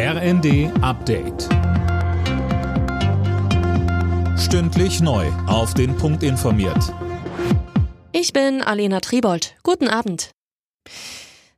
RND Update. Stündlich neu. Auf den Punkt informiert. Ich bin Alena Tribold. Guten Abend.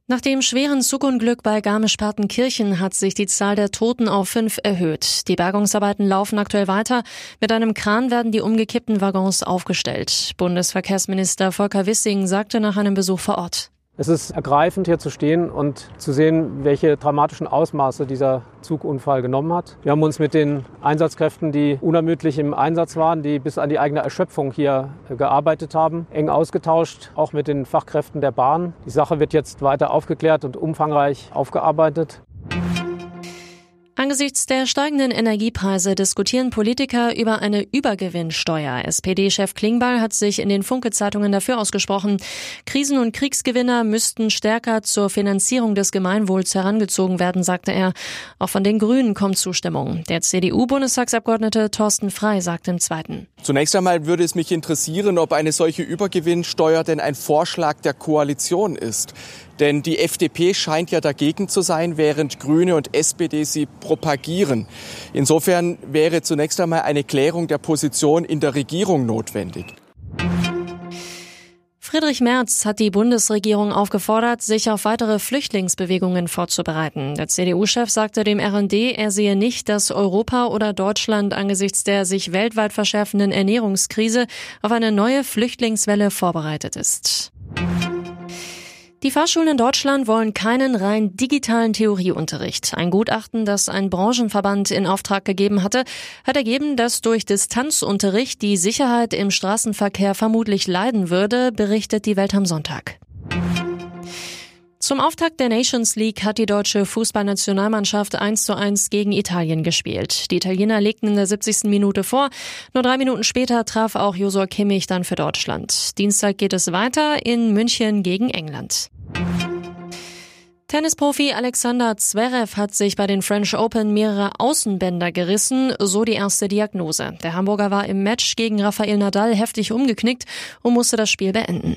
Nach dem schweren Zugunglück bei Garmisch-Partenkirchen hat sich die Zahl der Toten auf fünf erhöht. Die Bergungsarbeiten laufen aktuell weiter. Mit einem Kran werden die umgekippten Waggons aufgestellt. Bundesverkehrsminister Volker Wissing sagte nach einem Besuch vor Ort. Es ist ergreifend, hier zu stehen und zu sehen, welche dramatischen Ausmaße dieser Zugunfall genommen hat. Wir haben uns mit den Einsatzkräften, die unermüdlich im Einsatz waren, die bis an die eigene Erschöpfung hier gearbeitet haben, eng ausgetauscht, auch mit den Fachkräften der Bahn. Die Sache wird jetzt weiter aufgeklärt und umfangreich aufgearbeitet. Angesichts der steigenden Energiepreise diskutieren Politiker über eine Übergewinnsteuer. SPD-Chef Klingbeil hat sich in den Funke-Zeitungen dafür ausgesprochen. Krisen- und Kriegsgewinner müssten stärker zur Finanzierung des Gemeinwohls herangezogen werden, sagte er. Auch von den Grünen kommt Zustimmung. Der CDU-Bundestagsabgeordnete Thorsten Frei sagt im Zweiten. Zunächst einmal würde es mich interessieren, ob eine solche Übergewinnsteuer denn ein Vorschlag der Koalition ist. Denn die FDP scheint ja dagegen zu sein, während Grüne und SPD sie propagieren. Insofern wäre zunächst einmal eine Klärung der Position in der Regierung notwendig. Friedrich Merz hat die Bundesregierung aufgefordert, sich auf weitere Flüchtlingsbewegungen vorzubereiten. Der CDU-Chef sagte dem RND, er sehe nicht, dass Europa oder Deutschland angesichts der sich weltweit verschärfenden Ernährungskrise auf eine neue Flüchtlingswelle vorbereitet ist. Die Fahrschulen in Deutschland wollen keinen rein digitalen Theorieunterricht. Ein Gutachten, das ein Branchenverband in Auftrag gegeben hatte, hat ergeben, dass durch Distanzunterricht die Sicherheit im Straßenverkehr vermutlich leiden würde, berichtet die Welt am Sonntag. Zum Auftakt der Nations League hat die deutsche Fußballnationalmannschaft 1 zu 1 gegen Italien gespielt. Die Italiener legten in der 70. Minute vor. Nur drei Minuten später traf auch Josua Kimmich dann für Deutschland. Dienstag geht es weiter in München gegen England. Tennisprofi Alexander Zverev hat sich bei den French Open mehrere Außenbänder gerissen, so die erste Diagnose. Der Hamburger war im Match gegen Rafael Nadal heftig umgeknickt und musste das Spiel beenden.